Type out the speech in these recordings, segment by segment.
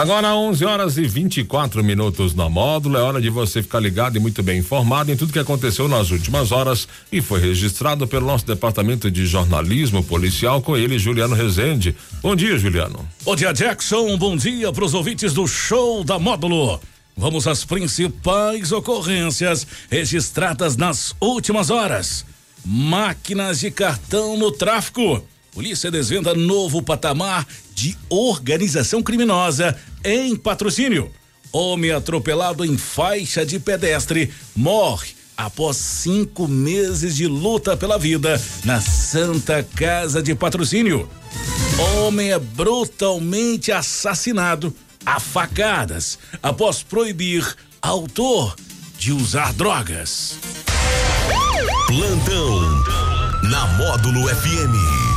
Agora 11 horas e 24 minutos na módulo. É hora de você ficar ligado e muito bem informado em tudo que aconteceu nas últimas horas e foi registrado pelo nosso departamento de jornalismo policial com ele, Juliano Rezende. Bom dia, Juliano. Bom dia, Jackson. Bom dia para os ouvintes do show da módulo. Vamos às principais ocorrências registradas nas últimas horas. Máquinas de cartão no tráfico. Polícia desvenda novo patamar de organização criminosa em patrocínio. Homem atropelado em faixa de pedestre morre após cinco meses de luta pela vida na Santa Casa de Patrocínio. Homem é brutalmente assassinado a facadas após proibir autor de usar drogas. Plantão na Módulo FM.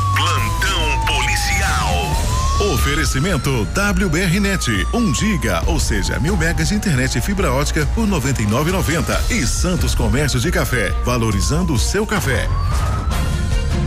Oferecimento WBRnet, 1 um giga, ou seja, mil megas de internet e fibra ótica por 99,90 e Santos Comércio de Café, valorizando o seu café.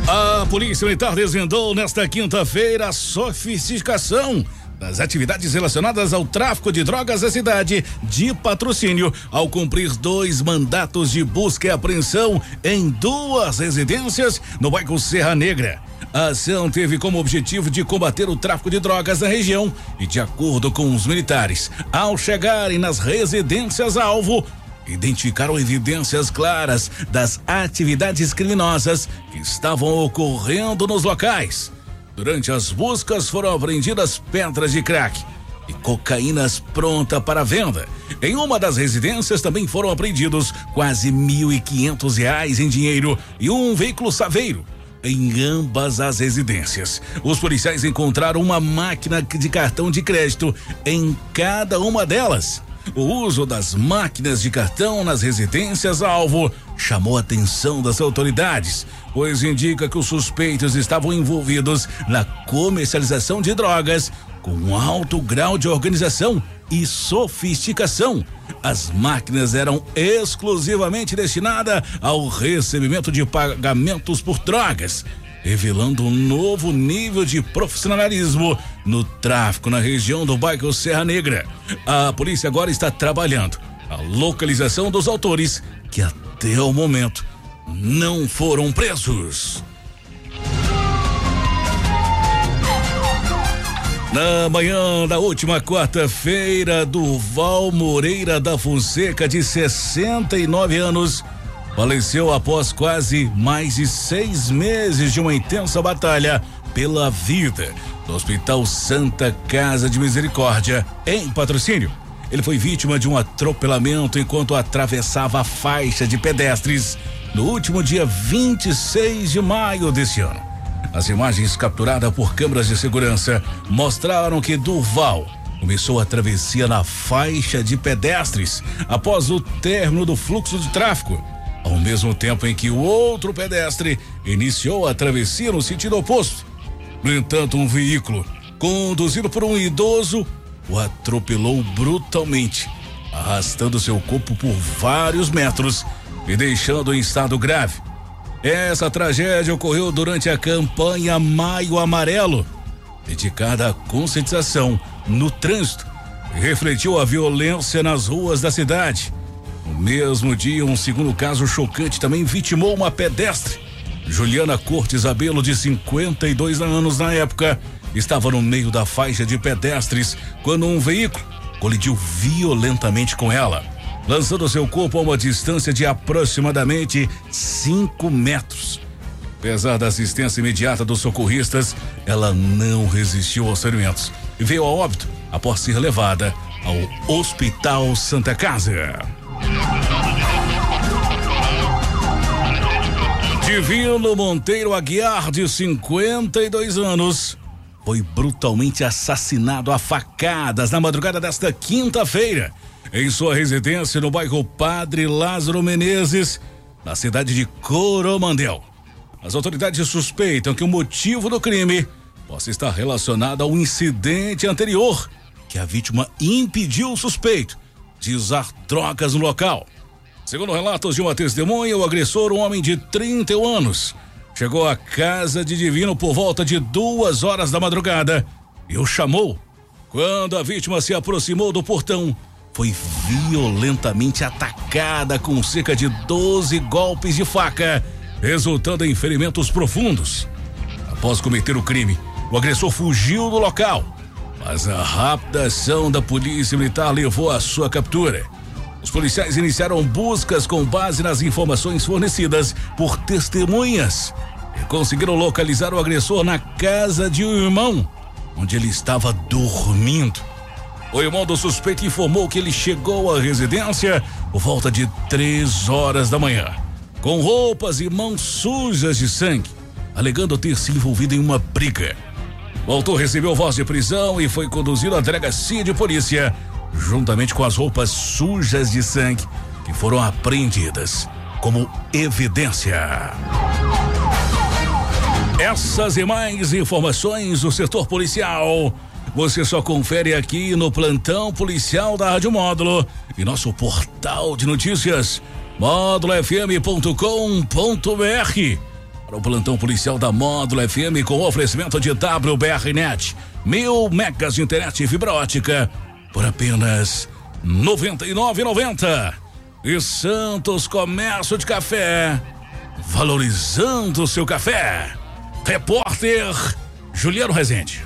A Polícia Militar desvendou nesta quinta-feira a sofisticação das atividades relacionadas ao tráfico de drogas da cidade de patrocínio, ao cumprir dois mandatos de busca e apreensão em duas residências no bairro Serra Negra. A ação teve como objetivo de combater o tráfico de drogas na região e, de acordo com os militares, ao chegarem nas residências alvo, identificaram evidências claras das atividades criminosas que estavam ocorrendo nos locais. Durante as buscas foram apreendidas pedras de crack e cocaínas pronta para venda. Em uma das residências também foram apreendidos quase mil e quinhentos reais em dinheiro e um veículo saveiro. Em ambas as residências, os policiais encontraram uma máquina de cartão de crédito em cada uma delas. O uso das máquinas de cartão nas residências alvo chamou a atenção das autoridades, pois indica que os suspeitos estavam envolvidos na comercialização de drogas com alto grau de organização e sofisticação. As máquinas eram exclusivamente destinadas ao recebimento de pagamentos por drogas revelando um novo nível de profissionalismo no tráfico na região do bairro Serra Negra. A polícia agora está trabalhando a localização dos autores que até o momento não foram presos. Na manhã da última quarta-feira, Duval Moreira da Fonseca, de 69 anos, faleceu após quase mais de seis meses de uma intensa batalha pela vida no Hospital Santa Casa de Misericórdia, em patrocínio. Ele foi vítima de um atropelamento enquanto atravessava a faixa de pedestres no último dia 26 de maio deste ano. As imagens capturadas por câmeras de segurança mostraram que Durval começou a travessia na faixa de pedestres após o término do fluxo de tráfego ao mesmo tempo em que o outro pedestre iniciou a travessia no sentido oposto. No entanto, um veículo, conduzido por um idoso, o atropelou brutalmente, arrastando seu corpo por vários metros e deixando em estado grave. Essa tragédia ocorreu durante a campanha Maio Amarelo, dedicada à conscientização no trânsito, refletiu a violência nas ruas da cidade. No mesmo dia, um segundo caso chocante também vitimou uma pedestre. Juliana Cortes Abelo, de 52 anos na época, estava no meio da faixa de pedestres quando um veículo colidiu violentamente com ela, lançando seu corpo a uma distância de aproximadamente 5 metros. Apesar da assistência imediata dos socorristas, ela não resistiu aos ferimentos e veio a óbito após ser levada ao Hospital Santa Casa. Divino Monteiro Aguiar, de 52 anos, foi brutalmente assassinado a facadas na madrugada desta quinta-feira, em sua residência no bairro Padre Lázaro Menezes, na cidade de Coromandel. As autoridades suspeitam que o motivo do crime possa estar relacionado ao incidente anterior, que a vítima impediu o suspeito de usar drogas no local. Segundo relatos de uma testemunha, o agressor, um homem de 31 anos, chegou à casa de Divino por volta de duas horas da madrugada e o chamou. Quando a vítima se aproximou do portão, foi violentamente atacada com cerca de 12 golpes de faca, resultando em ferimentos profundos. Após cometer o crime, o agressor fugiu do local, mas a rápida ação da polícia militar levou à sua captura. Os policiais iniciaram buscas com base nas informações fornecidas por testemunhas e conseguiram localizar o agressor na casa de um irmão, onde ele estava dormindo. O irmão do suspeito informou que ele chegou à residência por volta de três horas da manhã, com roupas e mãos sujas de sangue, alegando ter se envolvido em uma briga. O autor recebeu voz de prisão e foi conduzido à delegacia de polícia, juntamente com as roupas sujas de sangue que foram apreendidas como evidência. Essas e mais informações do setor policial você só confere aqui no plantão policial da Rádio Módulo e nosso portal de notícias módulofm.com.br. Para o plantão policial da Módulo FM com oferecimento de WBRnet, mil megas de internet e fibra ótica por apenas R$ 99,90. E Santos Comércio de Café, valorizando o seu café. Repórter Juliano Rezende.